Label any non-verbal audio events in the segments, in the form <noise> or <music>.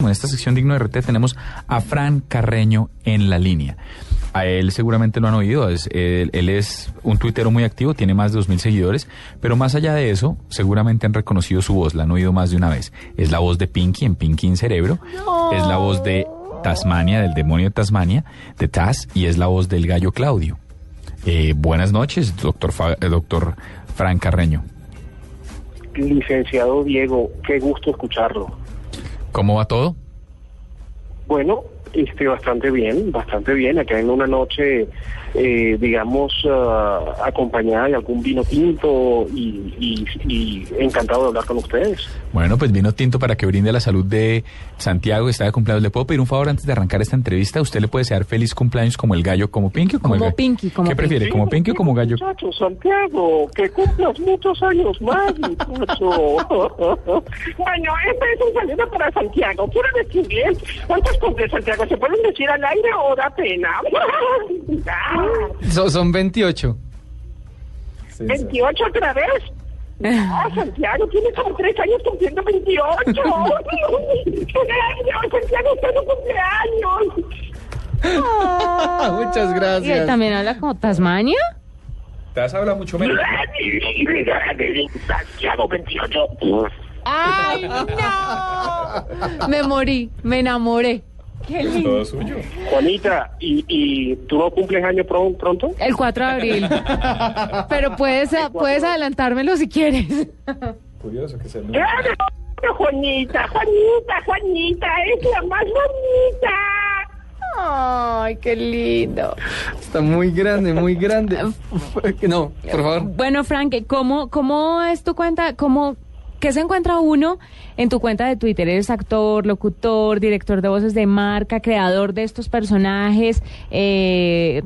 En esta sección Digno de RT tenemos a Fran Carreño en la línea. A él seguramente lo han oído, es- él, es un tuitero muy activo, tiene más de 2.000 seguidores, pero más allá de eso, seguramente han reconocido su voz, la han oído más de una vez. Es la voz de Pinky en Pinky en Cerebro, es la voz de Tasmania, del demonio de Tasmania, de Taz, y es la voz del gallo Claudio. Eh, buenas noches, doctor, Fa- eh, doctor Fran Carreño. Licenciado Diego, qué gusto escucharlo. ¿Cómo va todo? Bueno, este, bastante bien, bastante bien. Acá en una noche, eh, digamos, ah, acompañada de algún vino tinto y, y- y encantado de hablar con ustedes. Bueno, pues vino tinto para que brinde la salud de Santiago, que está de cumpleaños. ¿Le puedo pedir un favor antes de arrancar esta entrevista? ¿Usted le puede desear feliz cumpleaños como el gallo, como Pinky o como, el gallo? Pinky, como ¿Qué prefiere, como Pinky o como gallo? Muchacho, Santiago, que cumplas muchos años más, muchacho. <laughs> bueno, este es un saludo para Santiago. Quiero decir bien, ¿cuántos cumples, Santiago? ¿Se pueden decir al aire o da pena? <laughs> So- son 28. ¿28 otra vez? No, Santiago tiene como tres años cumpliendo 28. <laughs> Santiago está en un cumpleaños. <laughs> Muchas ¿Y él gracias. también habla como Tasmania? Te has hablado mucho menos. Santiago 28. ¡Ay, no! Me morí, me enamoré. Qué lindo. Todo suyo. Juanita, ¿y, ¿y tú no cumples año pro- pronto? El 4 de abril. Pero puedes, puedes adelantármelo si quieres. Curioso que sea el ¡Claro! Juanita, Juanita, Juanita, es la más bonita. Ay, qué lindo. Está muy grande, muy grande. <laughs> No, por favor. Bueno, Frank, ¿cómo, cómo es tu cuenta? ¿Cómo, ¿Qué se encuentra uno en tu cuenta de Twitter? Eres actor, locutor, director de voces de marca, creador de estos personajes, eh,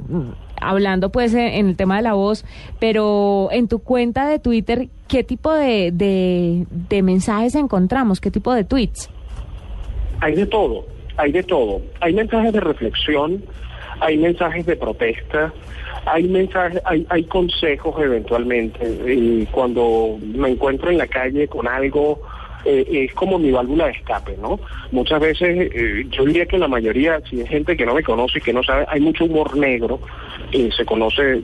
hablando pues en, el tema de la voz, pero en tu cuenta de Twitter, ¿qué tipo de, de mensajes encontramos? ¿Qué tipo de tweets? Hay de todo, hay de todo. Hay mensajes de reflexión, hay mensajes de protesta, hay mensajes, hay, hay consejos eventualmente. Y cuando me encuentro en la calle con algo, eh, es como mi válvula de escape, ¿no? Muchas veces, eh, yo diría que la mayoría, si es gente que no me conoce y que no sabe, hay mucho humor negro, eh, se conoce,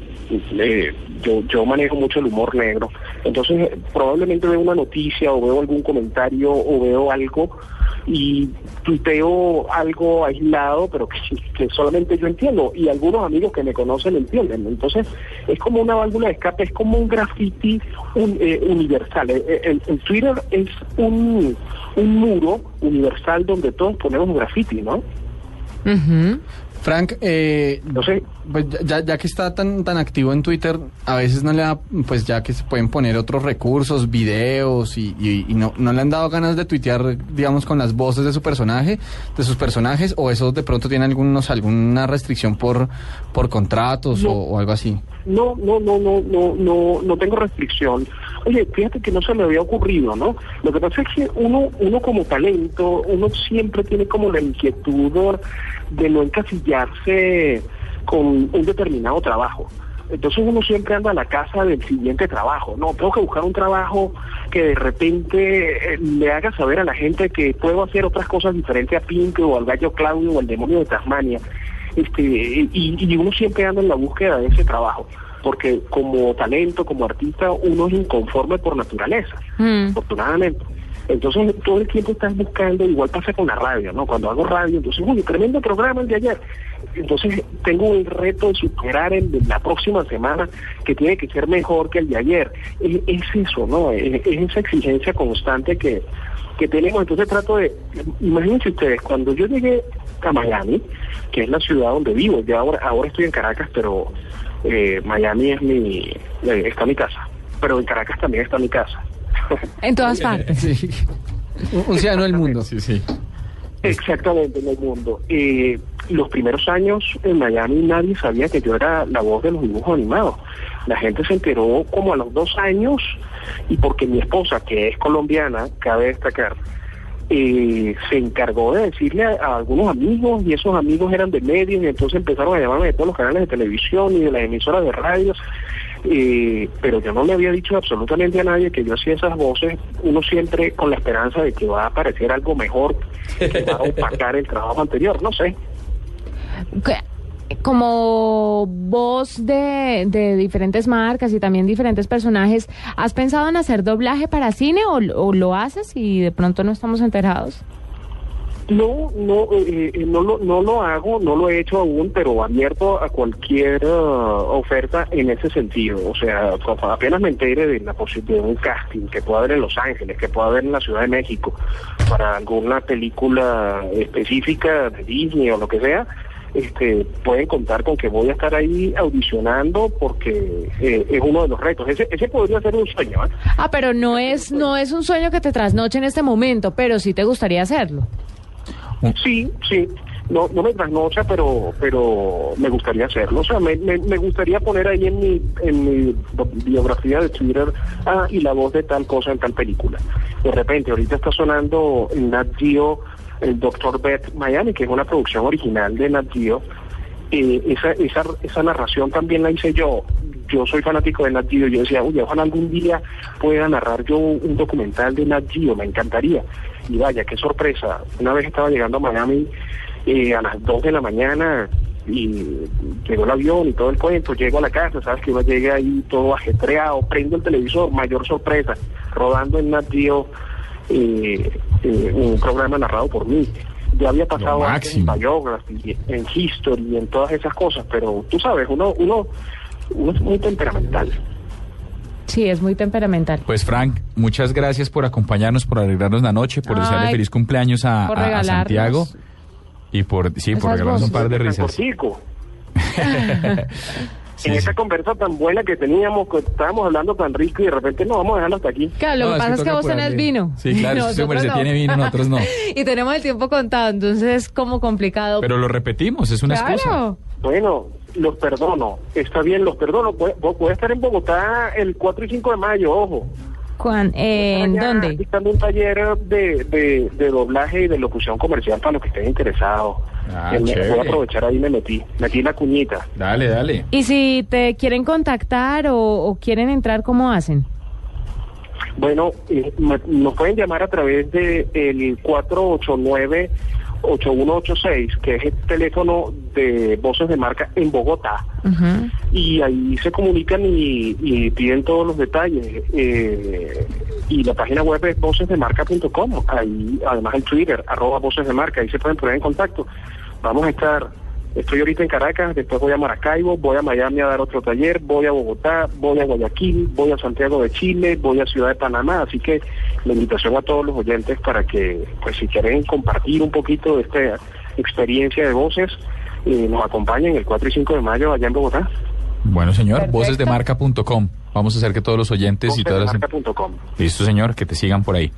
eh, yo, yo manejo mucho el humor negro, entonces probablemente veo una noticia o veo algún comentario o veo algo y tuiteo algo aislado, pero que, que solamente yo entiendo y algunos amigos que me conocen entienden. Entonces es como una válvula de escape, es como un graffiti un- eh, universal. Eh, eh, El, Twitter es un, un muro universal donde todos ponemos graffiti, ¿no? Ujú. Frank, eh, Entonces, pues ya, ya que está tan tan activo en Twitter, a veces no le da, pues ya que se pueden poner otros recursos, videos y, y- y no, no le han dado ganas de tuitear, digamos, con las voces de su personaje, de sus personajes, o eso de pronto tiene algunos alguna restricción por por contratos No. o, o algo así. No, no, no, no, no, no, no tengo restricción. Oye, fíjate que no se me había ocurrido, ¿no? Lo que pasa es que uno, uno como talento, uno siempre tiene como la inquietud de no con un determinado trabajo. Entonces uno siempre anda a la casa del siguiente trabajo. No, tengo que buscar un trabajo que de repente eh, le haga saber a la gente que puedo hacer otras cosas diferentes a Pink o al gallo Claudio o al demonio de Tasmania este y, y uno siempre anda en la búsqueda de ese trabajo porque como talento como artista uno es inconforme por naturaleza Mm. afortunadamente entonces todo el tiempo estás buscando igual pasa con la radio no cuando hago radio entonces uy tremendo programa el de ayer entonces tengo el reto de superar el de la próxima semana que tiene que ser mejor que el de ayer. Es, es eso no es, es esa exigencia constante que que tenemos. Entonces trato de imagínense ustedes cuando yo llegué a Miami que es la ciudad donde vivo ya ahora ahora estoy en Caracas pero eh, Miami es mi eh, está mi casa pero en Caracas también está mi casa En todas partes. Sí. Un, ciudadano del mundo. Sí, sí. Exactamente, en el mundo. Eh, los primeros años en Miami nadie sabía que yo era la voz de los dibujos animados. La gente se enteró como a los dos años y porque mi esposa, que es colombiana, cabe destacar, eh, se encargó de decirle a, a algunos amigos y esos amigos eran de medios y entonces empezaron a llamarme de todos los canales de televisión y de las emisoras de radios. Eh, pero yo no le había dicho absolutamente a nadie que yo hacía esas voces, uno siempre con la esperanza de que va a aparecer algo mejor, que va a opacar el trabajo anterior, no sé. Como voz de, de diferentes marcas y también diferentes personajes, ¿has pensado en hacer doblaje para cine o, o lo haces y de pronto no estamos enterados? No, no, eh, eh, no, lo, no lo hago, no lo he hecho aún, pero abierto a cualquier uh, oferta en ese sentido. O sea, apenas me entere de la posibilidad de un casting que pueda haber en Los Ángeles, que pueda haber en la Ciudad de México, para alguna película específica de Disney o lo que sea, este, pueden contar con que voy a estar ahí audicionando porque eh, es uno de los retos. Ese, ese podría ser un sueño, ¿eh? Ah, pero no es, no es un sueño que te trasnoche en este momento, pero sí te gustaría hacerlo. Sí, sí. No, no me trasnocha, pero, pero me gustaría hacerlo. O sea, me, me, me gustaría poner ahí en mi, en mi biografía de Twitter, ah, y la voz de tal cosa en tal película. De repente, ahorita está sonando en Nat Geo el Dr. Beth Miami, que es una producción original de Nat Geo. Esa, esa, esa narración también la hice yo. Yo soy fanático de Nat Geo. Yo decía, uy, ojalá algún día pueda narrar yo un documental de Nat Geo, me encantaría. Y vaya, qué sorpresa. Una vez estaba llegando a Miami eh, a las 2 de la mañana y llegó el avión y todo el cuento, llego a la casa, sabes que uno llega ahí todo ajetreado, prendo el televisor, mayor sorpresa, rodando en Nat Geo eh, eh, un programa narrado por mí. Yo había pasado antes en. Biography, en History, en todas esas cosas, pero tú sabes, uno, uno, uno es muy temperamental. Sí, es muy temperamental. Pues Frank, muchas gracias por acompañarnos, por alegrarnos la noche, por desearle Ay, feliz cumpleaños a, Santiago y por sí, por regalarnos un par de risas. <laughs> <laughs> Sí, en sí. esa conversa tan buena que teníamos, que estábamos hablando tan rico y de repente no vamos a dejarlo hasta aquí. Claro, lo No, que pasa es que vos tenés vino. Sí, claro, <laughs> si Nosotros se no. tiene vino, nosotros no. <laughs> y tenemos el tiempo contado, entonces es como complicado. Pero lo repetimos, es una excusa. claro. Bueno, los perdono, está bien, los perdono. Puede, puede estar en Bogotá el 4 y 5 de mayo, ojo. Juan, eh, ¿en dónde? Dictando un taller de, de, de doblaje y de locución comercial para los que estén interesados. Ah, chévere. voy a aprovechar ahí me metí, metí la cuñita. Dale, dale. Y si te quieren contactar o, o quieren entrar, ¿cómo hacen? Bueno, eh, me- nos pueden llamar a través de el 489 8186, que es el teléfono de voces de marca en Bogotá. Y ahí se comunican y, y piden todos los detalles. Eh, y la página web es vocesdemarca.com, ahí además el Twitter, arroba voces de marca, ahí se pueden poner en contacto. Vamos a estar, estoy ahorita en Caracas, después voy a Maracaibo, voy a Miami a dar otro taller, voy a Bogotá, voy a Guayaquil, voy a Santiago de Chile, voy a Ciudad de Panamá, así que la invitación a todos los oyentes para que, pues si quieren compartir un poquito de esta experiencia de voces, eh, nos acompañen el 4 y 5 de mayo allá en Bogotá. Bueno, señor, vocesdemarca.com. Vamos a hacer que todos los oyentes y todas las... Vocesdemarca.com. Listo, señor, que te sigan por ahí.